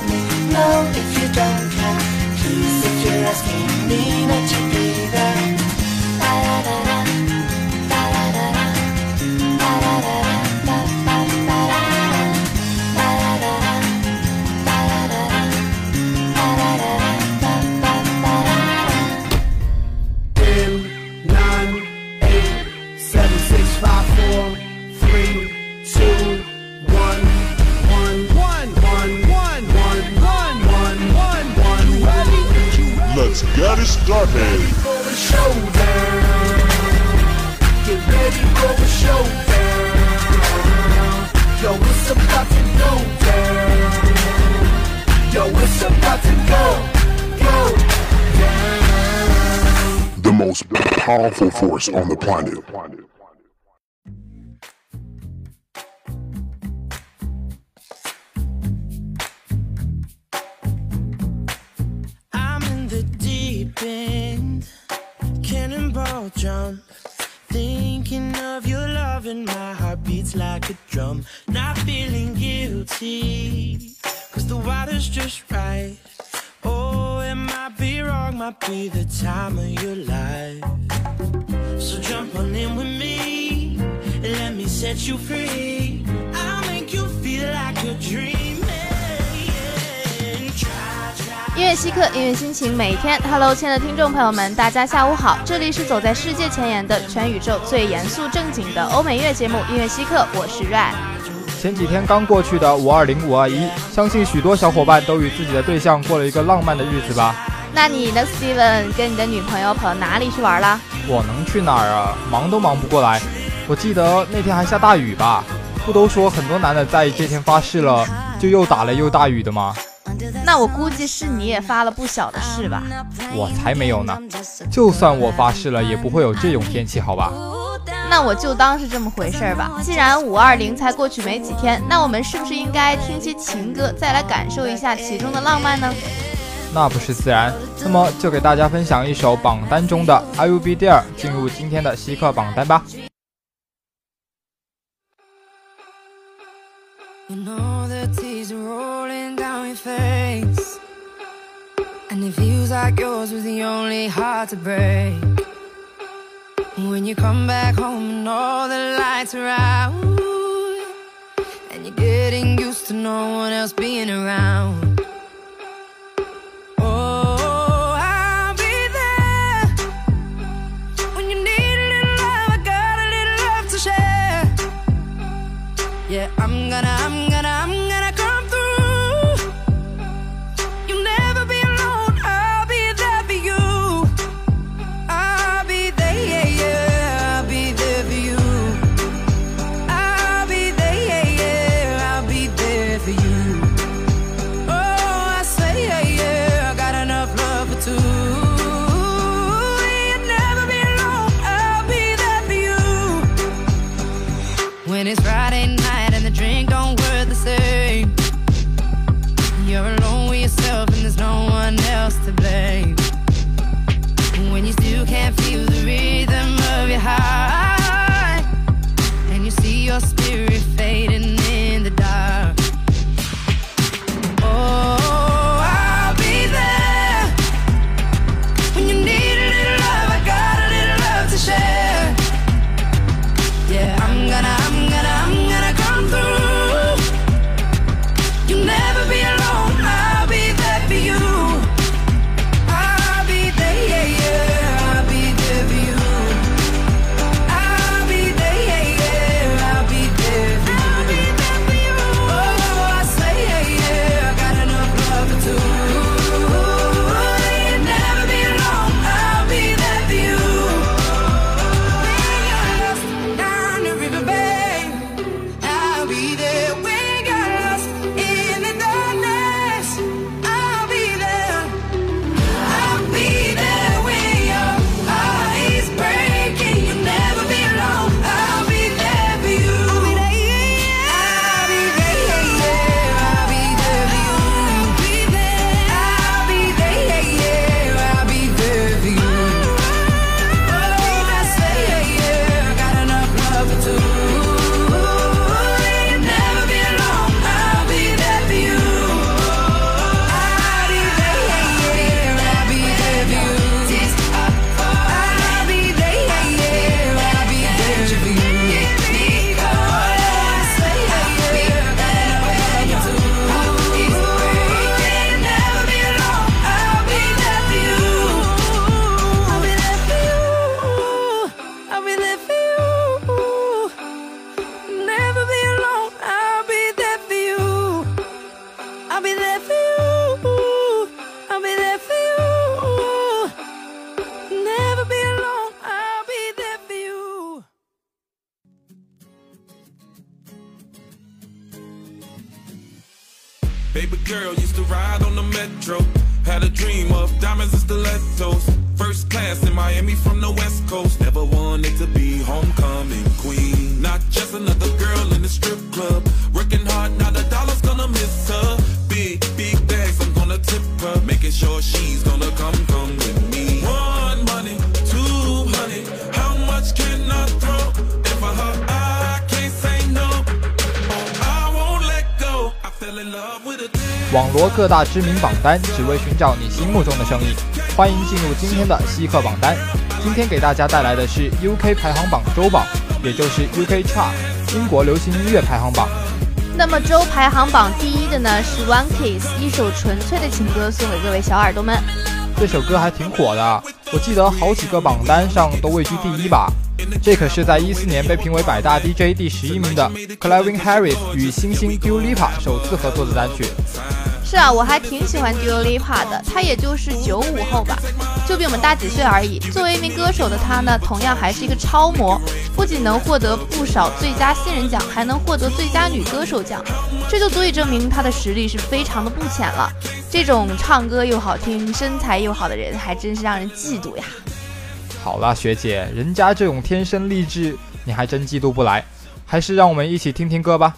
love me. No, if you don't care. Please, if you're asking. Started. Ready for showdown. Get ready for showdown. Yo, it's about to go down. Yo, it's about to go, go down. The most powerful force on the planet. Jump. Thinking of your love and my heart beats like a drum. Not feeling guilty, cause the water's just right. Oh, it might be wrong, might be the time of your life. So jump on in with me, and let me set you free. I'll make you feel like you're dream. 音乐稀客，音乐心情，每一天。Hello，亲爱的听众朋友们，大家下午好，这里是走在世界前沿的全宇宙最严肃正经的欧美乐节目《音乐稀客》，我是 Ray。前几天刚过去的五二零五二一，相信许多小伙伴都与自己的对象过了一个浪漫的日子吧？那你呢，Steven，跟你的女朋友跑到哪里去玩了？我能去哪儿啊？忙都忙不过来。我记得那天还下大雨吧？不都说很多男的在这天发誓了，就又打雷又大雨的吗？那我估计是你也发了不小的誓吧？我才没有呢！就算我发誓了，也不会有这种天气，好吧？那我就当是这么回事儿吧。既然五二零才过去没几天，那我们是不是应该听些情歌，再来感受一下其中的浪漫呢？那不是自然。那么就给大家分享一首榜单中的《I Will Be There》，进入今天的稀客榜单吧。Face. And it feels like yours was the only heart to break. When you come back home and all the lights are out And you're getting used to no one else being around metro. Had a dream of diamonds and stilettos. First class in Miami from the west coast. Never wanted to be homecoming queen. Not just another girl in the strip club. 网罗各大知名榜单，只为寻找你心目中的声音。欢迎进入今天的稀客榜单。今天给大家带来的是 UK 排行榜周榜，也就是 UK Chart 英国流行音乐排行榜。那么周排行榜第一的呢是 One Kiss，一首纯粹的情歌，送给各位小耳朵们。这首歌还挺火的，我记得好几个榜单上都位居第一吧。这可是在一四年被评为百大 DJ 第十一名的 Clavin Harris 与新星 d u l i p a 首次合作的单曲。是啊，我还挺喜欢 d u l i p a 的，她也就是九五后吧，就比我们大几岁而已。作为一名歌手的她呢，同样还是一个超模，不仅能获得不少最佳新人奖，还能获得最佳女歌手奖，这就足以证明她的实力是非常的不浅了。这种唱歌又好听、身材又好的人，还真是让人嫉妒呀。好了，学姐，人家这种天生丽质，你还真嫉妒不来。还是让我们一起听听歌吧。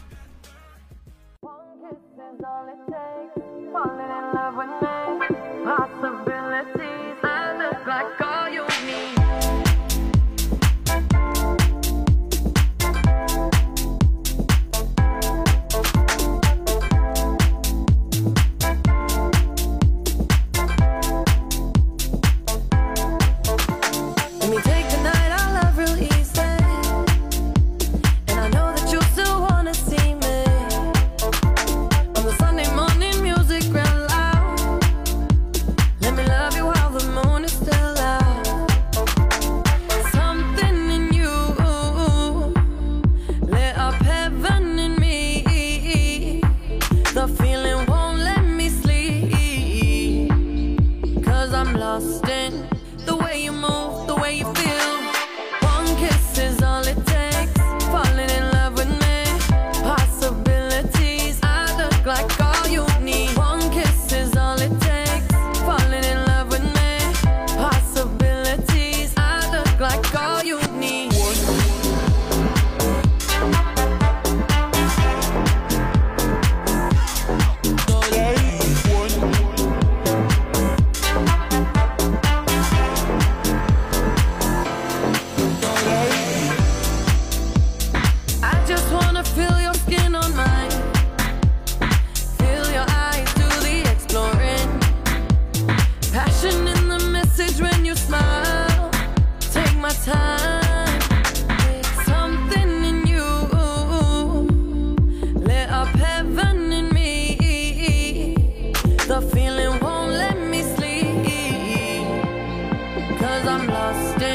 Cause I'm lost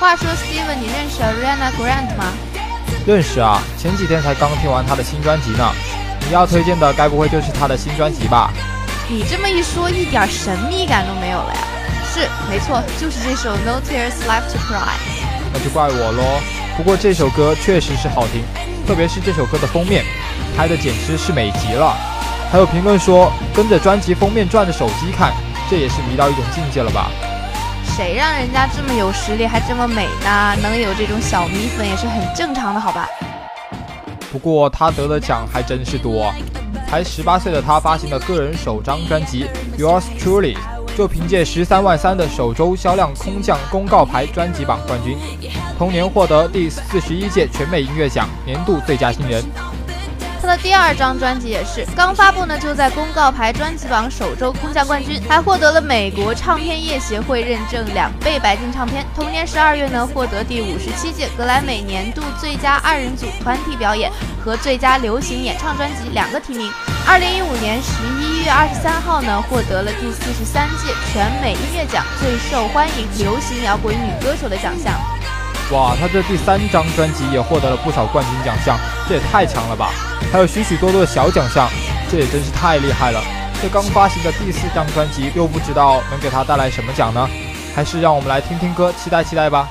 话说，Steven，你认识 Ariana Grande 吗？认识啊，前几天才刚听完她的新专辑呢。你要推荐的该不会就是她的新专辑吧？你这么一说，一点神秘感都没有了呀。是，没错，就是这首 No Tears Left to Cry。那就怪我喽。不过这首歌确实是好听，特别是这首歌的封面，拍的简直是美极了。还有评论说跟着专辑封面转着手机看，这也是迷到一种境界了吧？谁让人家这么有实力，还这么美呢？能有这种小米粉也是很正常的，好吧？不过他得的奖还真是多，才十八岁的他发行的个人首张专辑《Yours Truly》，就凭借十三万三的首周销量空降公告牌专辑榜冠军，同年获得第四十一届全美音乐奖年度最佳新人。他的第二张专辑也是刚发布呢，就在公告牌专辑榜首周空降冠军，还获得了美国唱片业协会认证两倍白金唱片。同年十二月呢，获得第五十七届格莱美年度最佳二人组团体表演和最佳流行演唱专辑两个提名。二零一五年十一月二十三号呢，获得了第四十三届全美音乐奖最受欢迎流行摇滚女歌手的奖项。哇，他这第三张专辑也获得了不少冠军奖项，这也太强了吧！还有许许多多的小奖项，这也真是太厉害了。这刚发行的第四张专辑，又不知道能给他带来什么奖呢？还是让我们来听听歌，期待期待吧。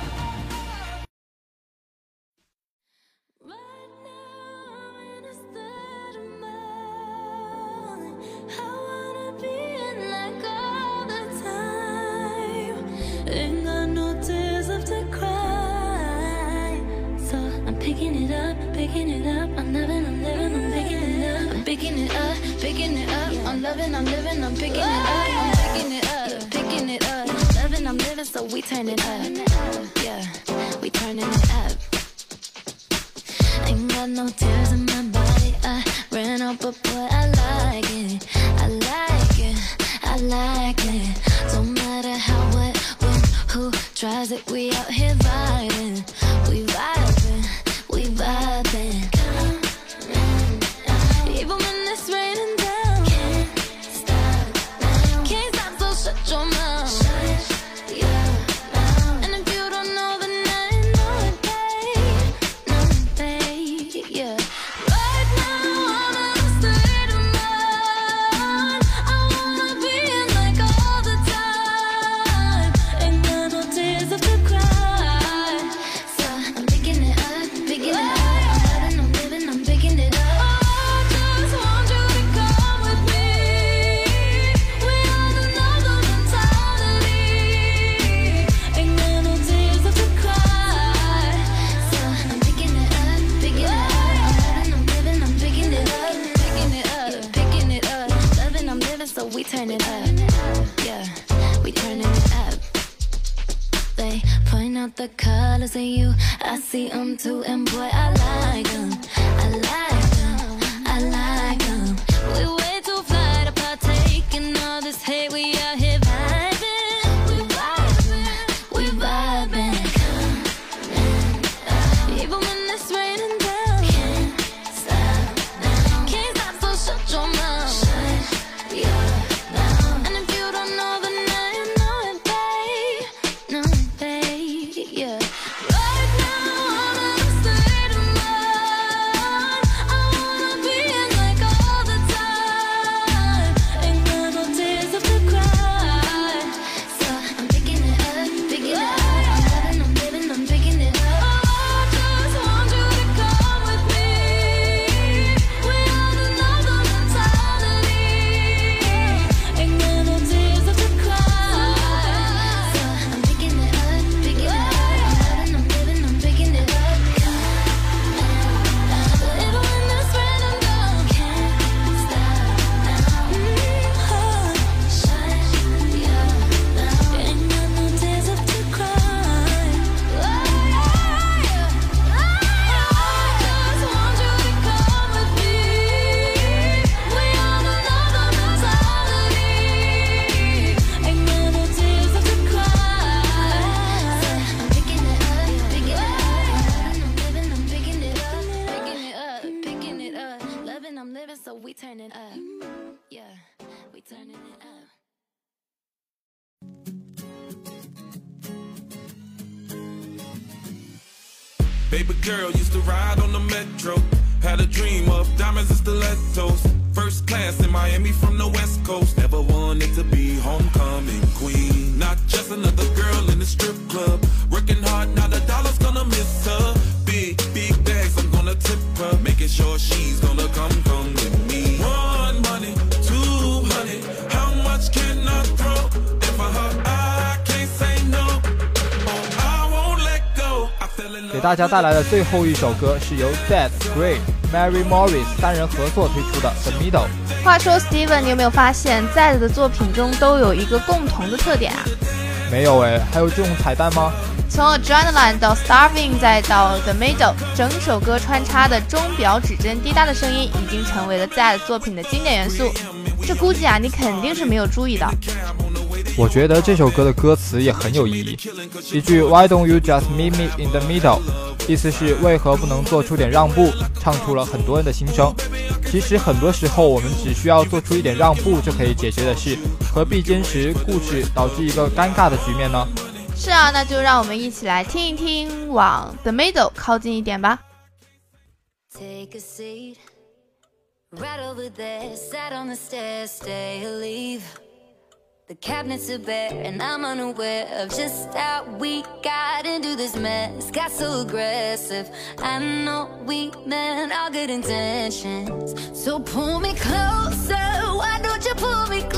turning up. Yeah, we turning it up. Baby girl used to ride on the metro. Had a dream of diamonds and stilettos. First class in Miami from the West Coast. Never wanted to be homecoming queen. Not just another girl in the strip club. Working hard, now the dollar's gonna miss her. Big, big bags, I'm gonna tip her. Making sure she's gonna come, come with me. 给大家带来的最后一首歌是由 Dead Gray、Mary Morris 三人合作推出的《The Middle》。话说，Steven，你有没有发现 Dead 的作品中都有一个共同的特点啊？没有哎，还有这种彩蛋吗？从 Adrenaline 到 Starving 再到 The Middle，整首歌穿插的钟表指针滴答的声音，已经成为了 Z 作品的经典元素。这估计啊，你肯定是没有注意到。我觉得这首歌的歌词也很有意义，一句 Why don't you just meet me in the middle？意思是为何不能做出点让步，唱出了很多人的心声。其实很多时候我们只需要做出一点让步就可以解决的事，何必坚持固执，导致一个尴尬的局面呢？是啊，那就让我们一起来听一听，往 The Middle 靠近一点吧。 Take a seat right over there. Sat on the stairs, stay or leave. The cabinets are bare, and I'm unaware of just how we got into this mess. Got so aggressive. I know we meant all good intentions. So pull me closer. Why don't you pull me close?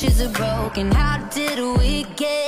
Dishes are broken. How did we get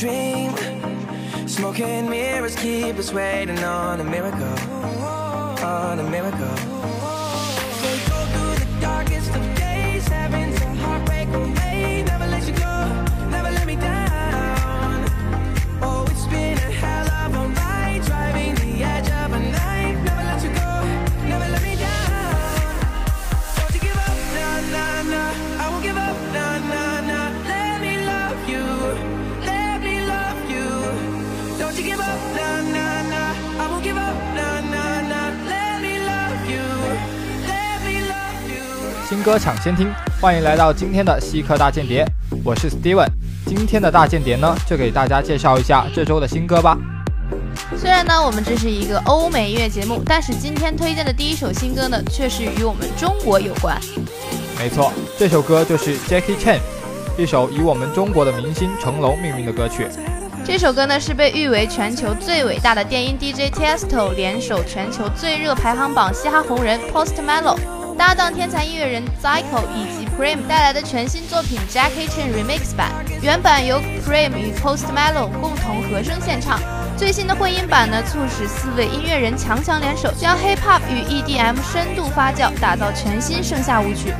Dream, smoking mirrors keep us waiting on a miracle, on a miracle. 新歌抢先听，欢迎来到今天的西客大间谍，我是 Steven。今天的大间谍呢，就给大家介绍一下这周的新歌吧。虽然呢，我们这是一个欧美音乐节目，但是今天推荐的第一首新歌呢，却是与我们中国有关。没错，这首歌就是 Jackie Chan，一首以我们中国的明星成龙命名的歌曲。这首歌呢是被誉为全球最伟大的电音 DJ Tiesto 联手全球最热排行榜嘻哈红人 Post Malone，搭档天才音乐人 z y c o 以及 Prime 带来的全新作品 Jackie Chan Remix 版。原版由 Prime 与 Post Malone 共同合声献唱。最新的混音版呢，促使四位音乐人强强联手，将 Hip Hop 与 EDM 深度发酵，打造全新盛夏舞曲。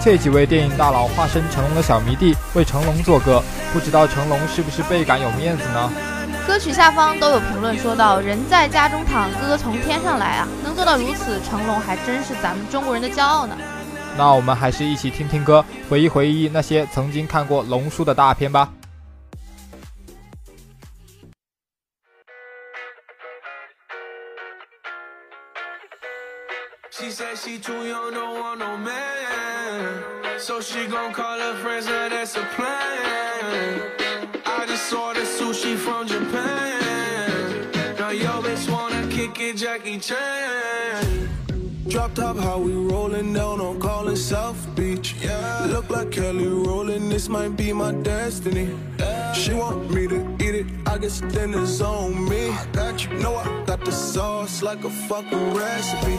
这几位电影大佬化身成龙的小迷弟为成龙作歌，不知道成龙是不是倍感有面子呢？歌曲下方都有评论说到：“人在家中躺，歌从天上来啊！能做到如此，成龙还真是咱们中国人的骄傲呢。”那我们还是一起听听歌，回忆回忆那些曾经看过龙叔的大片吧。She said she too young, don't want no man. So she gon' call her friends, now that's a plan. Drop top, how we rollin' down on callin' South Beach. Yeah. Look like Kelly rollin', this might be my destiny. She want me to eat it, I guess then on me. I got you, know I got the sauce like a fucking recipe.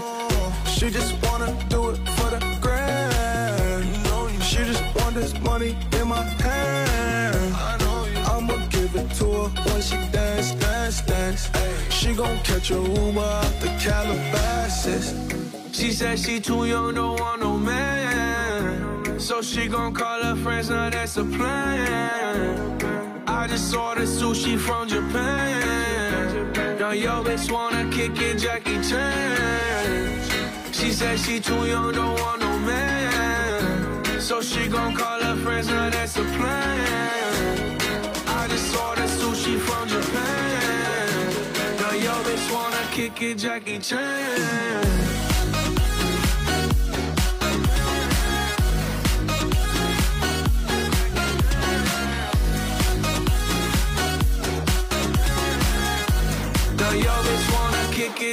She just wanna do it for the grand. She just want this money in my hand. I know you. I'ma give it to her when she. She gon' catch a Uber out the Calabasas. She said she too young, don't want no man. So she gon' call her friends, now that's a plan. I just ordered sushi from Japan. Now yo bitch wanna kick it, Jackie Chan. She said she too young, don't want no man. So she gon' call her friends, now that's a plan. I just ordered sushi from Japan. Bitch wanna kick it, Jackie Chan.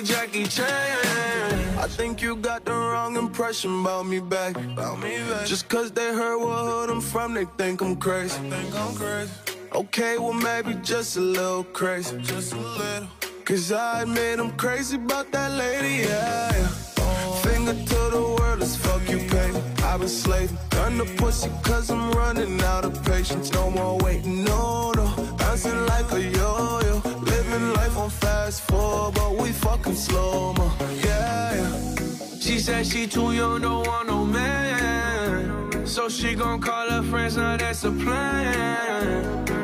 Jackie Chan. I think you got the wrong impression about me back. About me back. Just cause they heard what hood I'm from, they think I'm crazy. think I'm crazy. Okay, well maybe just a little crazy. Just a little. Cause I admit I'm crazy about that lady, yeah. yeah. Finger to the world as fuck you pay. I've been slaving, the pussy cause I'm running out of patience. No more waiting, no, no. Bouncing like a yo-yo. Living life on fast forward, but we fucking slow mo. Yeah, yeah. She said she too young, don't want no man. So she gon' call her friends, now that's a plan.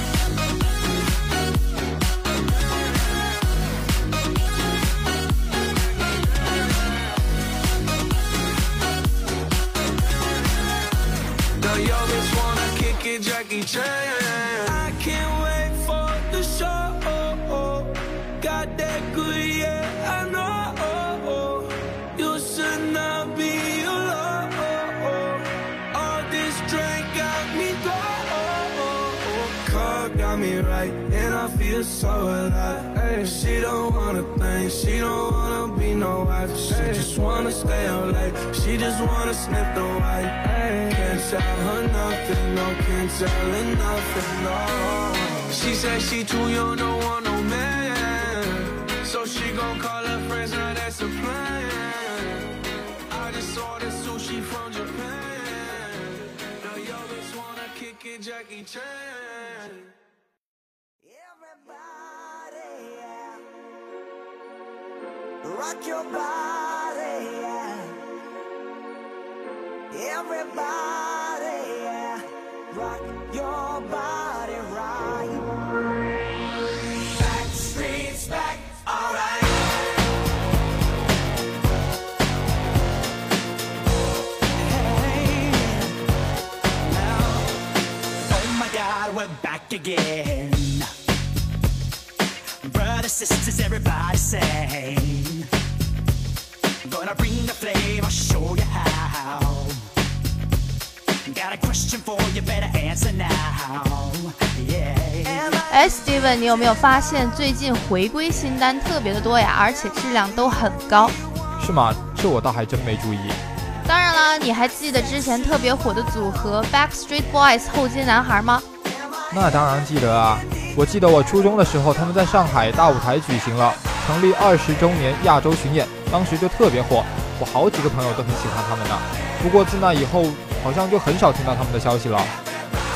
Yeah. Car got me right, and I feel so alive. Hey, she don't wanna think, she don't wanna be no wife. She just wanna stay up late, she just wanna sniff the white. Can't tell her nothing, no, can't tell her nothing, no. She said she too young, don't want no man. So she gon' call her friends, now that's a plan. I just ordered sushi from Japan. It, Jackie Chan. Everybody, Rock your body, yeah. Everybody, yeah. Rock your body again. Brothers, sisters, everybody sing. Gonna bring the flame, I'll show you how. Got a question for you, better answer now. Yeah. 哎，Steven，你有没有发现最近回归新单特别的多呀？而且质量都很高。是吗？这我倒还真没注意。当然了，你还记得之前特别火的组合 Backstreet Boys 后街男孩吗？那当然记得啊！我记得我初中的时候，他们在上海大舞台举行了成立二十周年亚洲巡演，当时就特别火，我好几个朋友都很喜欢他们呢。不过自那以后，好像就很少听到他们的消息了。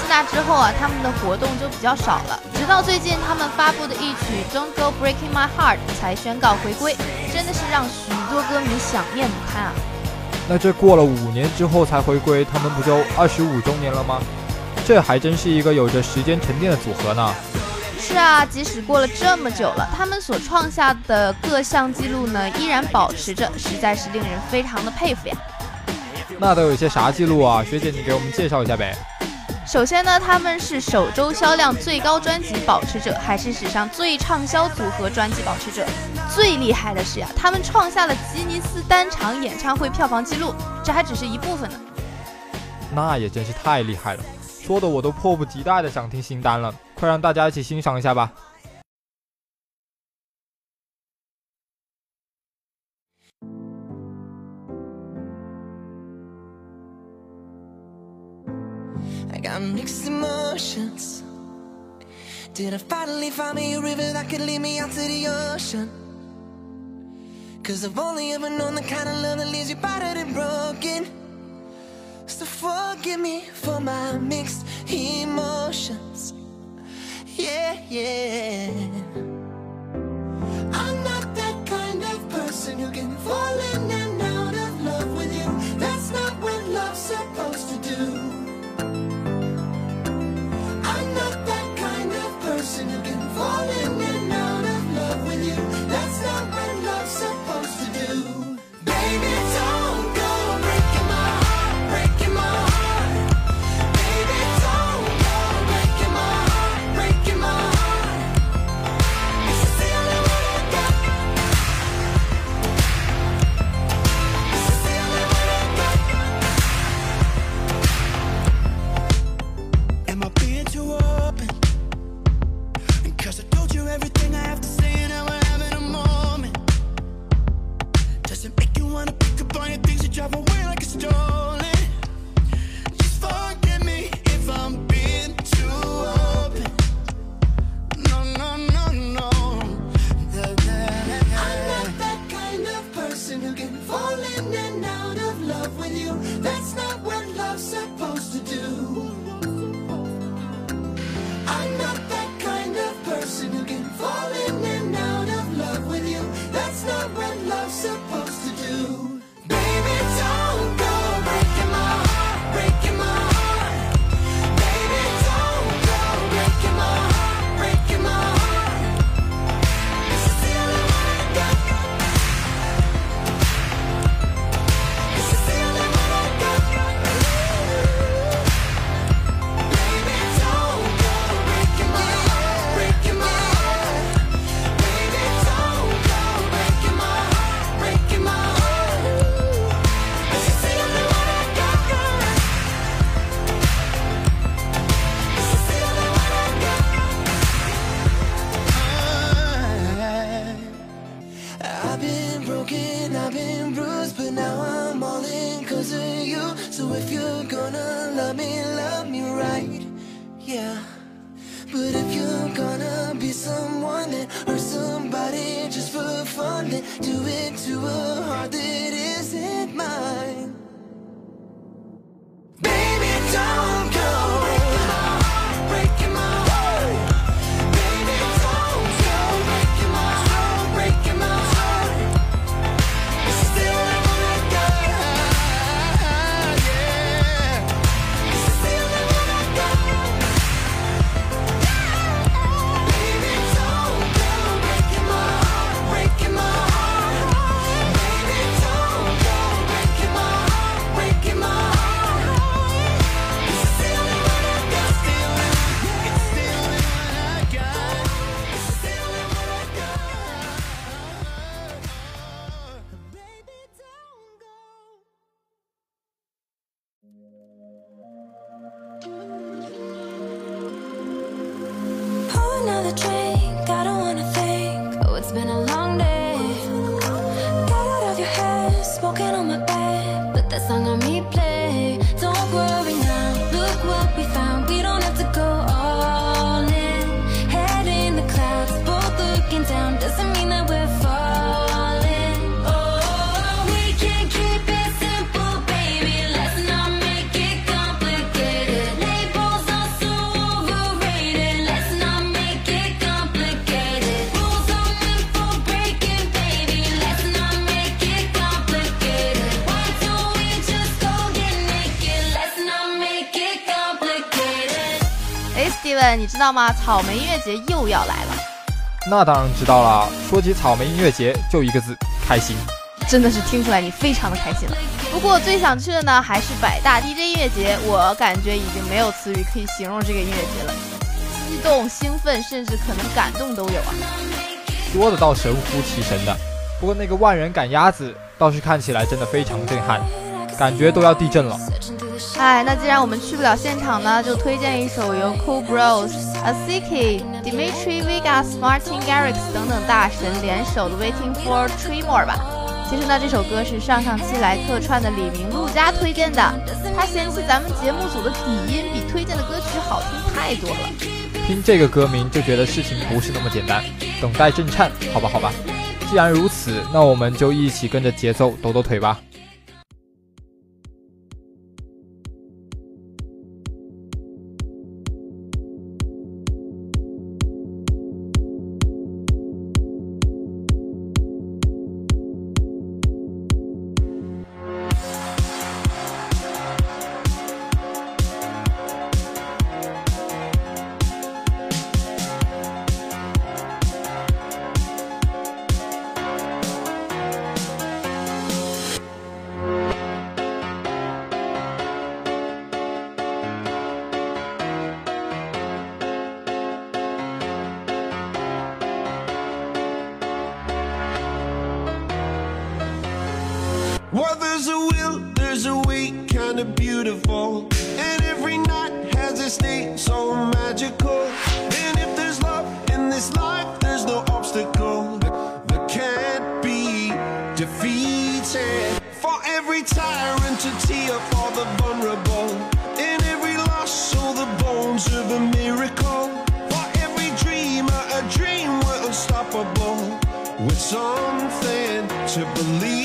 自那之后啊，他们的活动就比较少了，直到最近他们发布的一曲《Don't Go Breaking My Heart》才宣告回归，真的是让许多歌迷想念不堪啊！那这过了五年之后才回归，他们不就二十五周年了吗？这还真是一个有着时间沉淀的组合呢。是啊，即使过了这么久了，他们所创下的各项记录呢，依然保持着，实在是令人非常的佩服呀。那都有些啥记录啊？学姐，你给我们介绍一下呗。首先呢，他们是首周销量最高专辑保持者，还是史上最畅销组合专辑保持者。最厉害的是呀，他们创下了吉尼斯单场演唱会票房纪录，这还只是一部分呢。那也真是太厉害了。说的我都迫不及待的想听新单了，快让大家一起欣赏一下吧。I got mixed emotions. Did I finally find me a river that could lead me out to the ocean? Cause I've only ever known the kind of love that leaves you battered and broken. So forgive me for my mixed emotions. Yeah, yeah. I'm not that kind of person who can fall in 道吗？草莓音乐节又要来了，那当然知道了。说起草莓音乐节，就一个字：开心。真的是听出来你非常的开心了。不过最想去的呢，还是百大 DJ 音乐节。我感觉已经没有词语可以形容这个音乐节了，激动、兴奋，甚至可能感动都有啊。说的倒神乎其神的，不过那个万人赶鸭子倒是看起来真的非常震撼，感觉都要地震了。哎，那既然我们去不了现场呢，就推荐一首由 Cool Bros、Asiki、Dimitri Vegas、Martin Garrix 等等大神联手的《Waiting for Tremor》吧。其实呢，这首歌是上上期来客串的李明陆家推荐的，他嫌弃咱们节目组的底音比推荐的歌曲好听太多了。听这个歌名就觉得事情不是那么简单，等待震颤，好吧，好吧。既然如此，那我们就一起跟着节奏抖抖腿吧。There's a will, there's a way, kinda beautiful. And every night has its name, so magical. And if there's love in this life, there's no obstacle that, that can't be defeated. For every tyrant to tear for the vulnerable. In every loss, so the bones of a miracle. For every dreamer, a dream we're unstoppable. With something to believe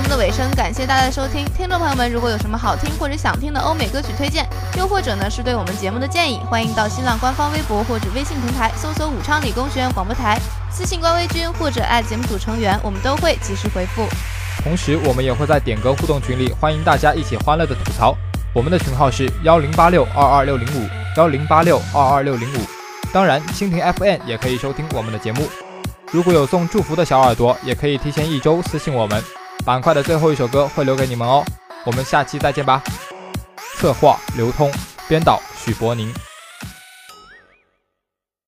节目的尾声，感谢大家的收听。听众朋友们，如果有什么好听或者想听的欧美歌曲推荐，又或者呢是对我们节目的建议，欢迎到新浪官方微博或者微信平台搜索“武昌理工学院广播台”，私信官微君或者艾节目组成员，我们都会及时回复。同时，我们也会在点歌互动群里，欢迎大家一起欢乐的吐槽。我们的群号是幺零八六二二六零五幺零八六二二六零五。当然，蜻蜓 FM 也可以收听我们的节目。如果有送祝福的小耳朵，也可以提前一周私信我们。板块的最后一首歌会留给你们哦。我们下期再见吧。策划刘通，编导许博宁。